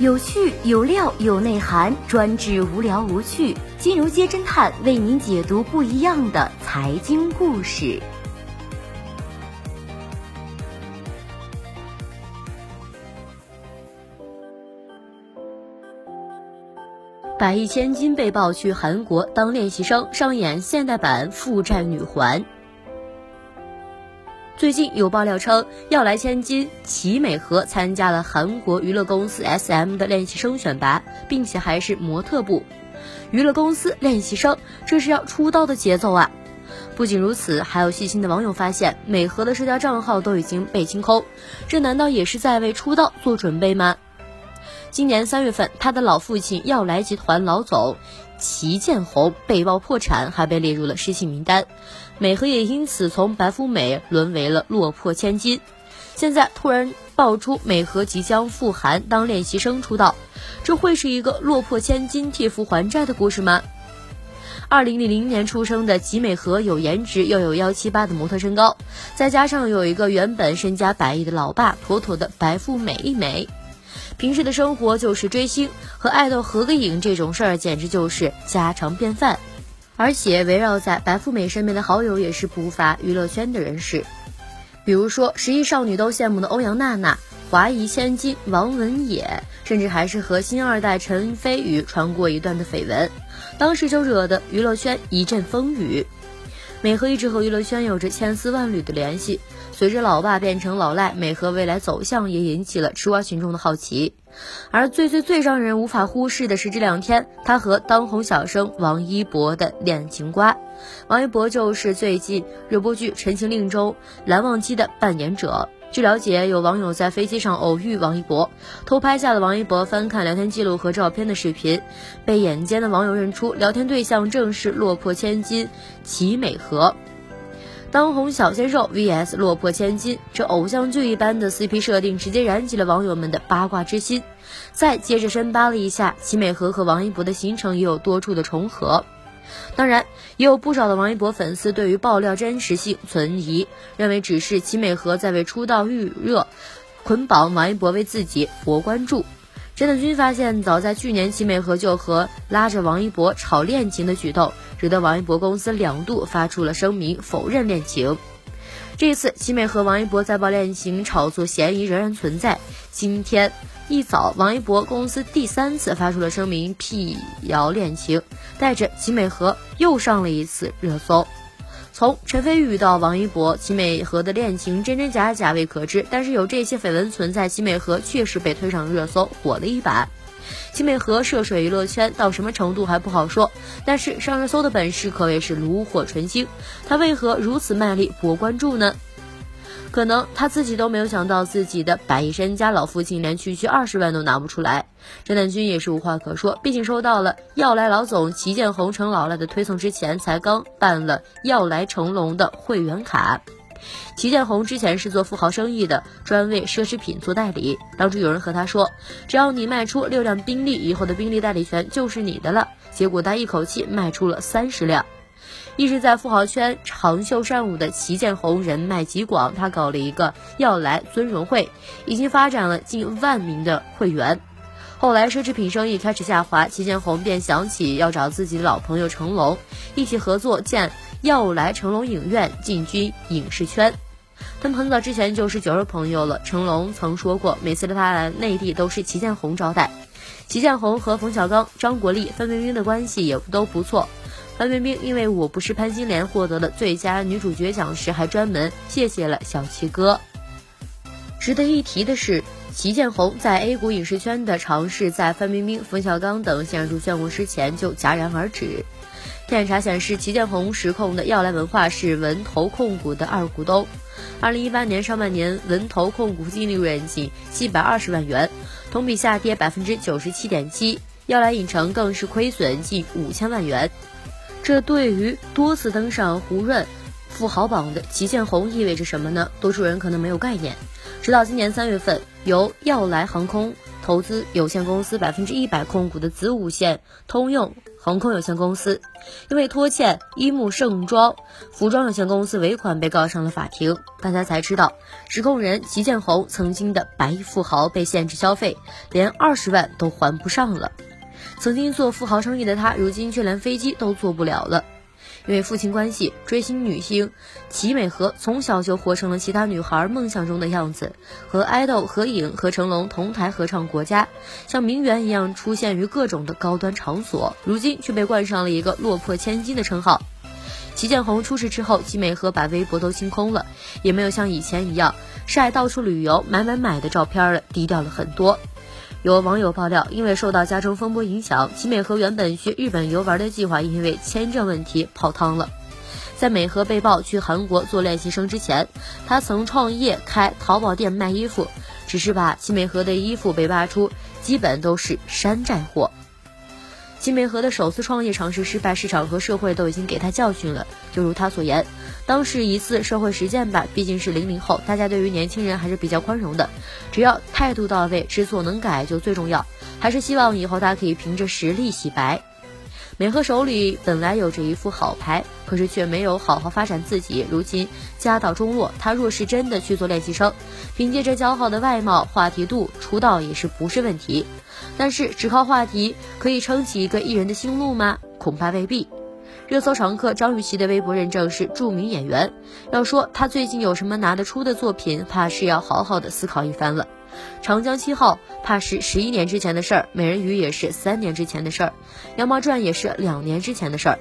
有趣有料有内涵，专治无聊无趣。金融街侦探为您解读不一样的财经故事。百亿千金被曝去韩国当练习生，上演现代版负债女环。最近有爆料称，要来千金齐美和参加了韩国娱乐公司 SM 的练习生选拔，并且还是模特部。娱乐公司练习生，这是要出道的节奏啊！不仅如此，还有细心的网友发现，美和的社交账号都已经被清空，这难道也是在为出道做准备吗？今年三月份，他的老父亲耀来集团老总齐建宏被曝破产，还被列入了失信名单。美和也因此从白富美沦为了落魄千金。现在突然爆出美和即将赴韩当练习生出道，这会是一个落魄千金替父还债的故事吗？二零零零年出生的吉美和有颜值又有幺七八的模特身高，再加上有一个原本身家百亿的老爸，妥妥的白富美一枚。平时的生活就是追星和爱豆合个影这种事儿，简直就是家常便饭。而且围绕在白富美身边的好友也是不乏娱乐圈的人士，比如说十亿少女都羡慕的欧阳娜娜、华谊千金王文也，甚至还是和新二代陈飞宇传过一段的绯闻，当时就惹得娱乐圈一阵风雨。美和一直和娱乐圈有着千丝万缕的联系。随着老爸变成老赖，美和未来走向也引起了吃瓜群众的好奇。而最最最让人无法忽视的是，这两天他和当红小生王一博的恋情瓜。王一博就是最近热播剧《陈情令》中蓝忘机的扮演者。据了解，有网友在飞机上偶遇王一博，偷拍下了王一博翻看聊天记录和照片的视频，被眼尖的网友认出聊天对象正是落魄千金齐美和。当红小鲜肉 vs 落魄千金，这偶像剧一般的 CP 设定直接燃起了网友们的八卦之心。再接着深扒了一下，齐美和和王一博的行程也有多处的重合。当然，也有不少的王一博粉丝对于爆料真实性存疑，认为只是齐美和在为出道预热，捆绑王一博为自己博关注。真的君发现，早在去年，齐美和就和拉着王一博炒恋情的举动，惹得王一博公司两度发出了声明否认恋情。这次，齐美和王一博再爆恋情炒作嫌疑仍然存在。今天一早，王一博公司第三次发出了声明辟谣恋情，带着齐美和又上了一次热搜。从陈飞宇到王一博，齐美和的恋情真真假假未可知，但是有这些绯闻存在，齐美和确实被推上热搜，火了一把。齐美和涉水娱乐圈到什么程度还不好说，但是上热搜的本事可谓是炉火纯青。他为何如此卖力博关注呢？可能他自己都没有想到，自己的百亿身家老父亲连区区二十万都拿不出来。侦探君也是无话可说，毕竟收到了要来老总齐建宏成老赖的推送之前，才刚办了要来成龙的会员卡。齐建宏之前是做富豪生意的，专为奢侈品做代理。当初有人和他说，只要你卖出六辆宾利，以后的宾利代理权就是你的了。结果他一口气卖出了三十辆。一直在富豪圈长袖善舞的齐建宏人脉极广，他搞了一个要来尊荣会，已经发展了近万名的会员。后来奢侈品生意开始下滑，齐建宏便想起要找自己的老朋友成龙一起合作建要来成龙影院，进军影视圈。他们很早之前就是酒肉朋友了。成龙曾说过，每次他来内地都是齐建宏招待。齐建宏和冯小刚、张国立、范冰冰的关系也都不错。范冰冰因为我不是潘金莲获得了最佳女主角奖时，还专门谢谢了小齐哥。值得一提的是，齐建宏在 A 股影视圈的尝试，在范冰冰、冯小刚等陷入漩涡之前就戛然而止。天眼查显示，齐建宏实控的耀来文化是文投控股的二股东。二零一八年上半年，文投控股净利润仅七百二十万元，同比下跌百分之九十七点七。耀来影城更是亏损近五千万元。这对于多次登上胡润富豪榜的齐建宏意味着什么呢？多数人可能没有概念。直到今年三月份，由耀来航空投资有限公司百分之一百控股的子午线通用航空有限公司，因为拖欠一木盛装服装有限公司尾款被告上了法庭。大家才知道，实控人齐建宏曾经的白衣富豪被限制消费，连二十万都还不上了。曾经做富豪生意的他，如今却连飞机都坐不了了。因为父亲关系，追星女星齐美和从小就活成了其他女孩梦想中的样子，和爱豆合影，和成龙同台合唱《国家》，像名媛一样出现于各种的高端场所。如今却被冠上了一个落魄千金的称号。齐建宏出事之后，齐美和把微博都清空了，也没有像以前一样晒到处旅游、买买买的照片了，低调了很多。有网友爆料，因为受到加州风波影响，齐美和原本去日本游玩的计划因为签证问题泡汤了。在美和被曝去韩国做练习生之前，他曾创业开淘宝店卖衣服，只是把齐美和的衣服被扒出，基本都是山寨货。齐美和的首次创业尝试失败，市场和社会都已经给他教训了。就如他所言，当是一次社会实践吧。毕竟是零零后，大家对于年轻人还是比较宽容的，只要态度到位，知错能改就最重要。还是希望以后他可以凭着实力洗白。美和手里本来有着一副好牌，可是却没有好好发展自己。如今家道中落，他若是真的去做练习生，凭借着姣好的外貌、话题度出道也是不是问题。但是只靠话题可以撑起一个艺人的心路吗？恐怕未必。热搜常客张雨绮的微博认证是著名演员，要说她最近有什么拿得出的作品，怕是要好好的思考一番了。长江七号怕是十一年之前的事儿，美人鱼也是三年之前的事儿，羊毛传也是两年之前的事儿。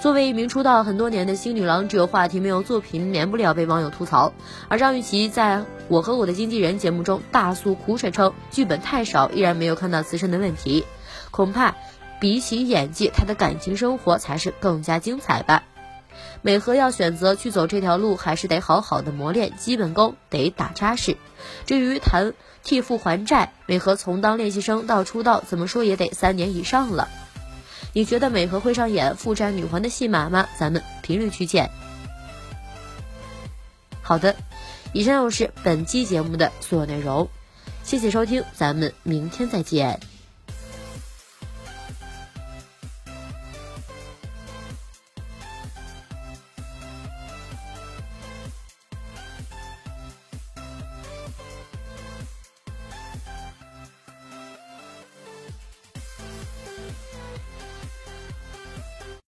作为一名出道很多年的新女郎，只有话题没有作品，免不了被网友吐槽。而张雨绮在我和我的经纪人节目中大诉苦水，称剧本太少，依然没有看到自身的问题。恐怕比起演技，她的感情生活才是更加精彩吧。美和要选择去走这条路，还是得好好的磨练基本功，得打扎实。至于谈替父还债，美和从当练习生到出道，怎么说也得三年以上了。你觉得美和会上演负债女皇的戏码吗？咱们评论区见。好的，以上就是本期节目的所有内容，谢谢收听，咱们明天再见。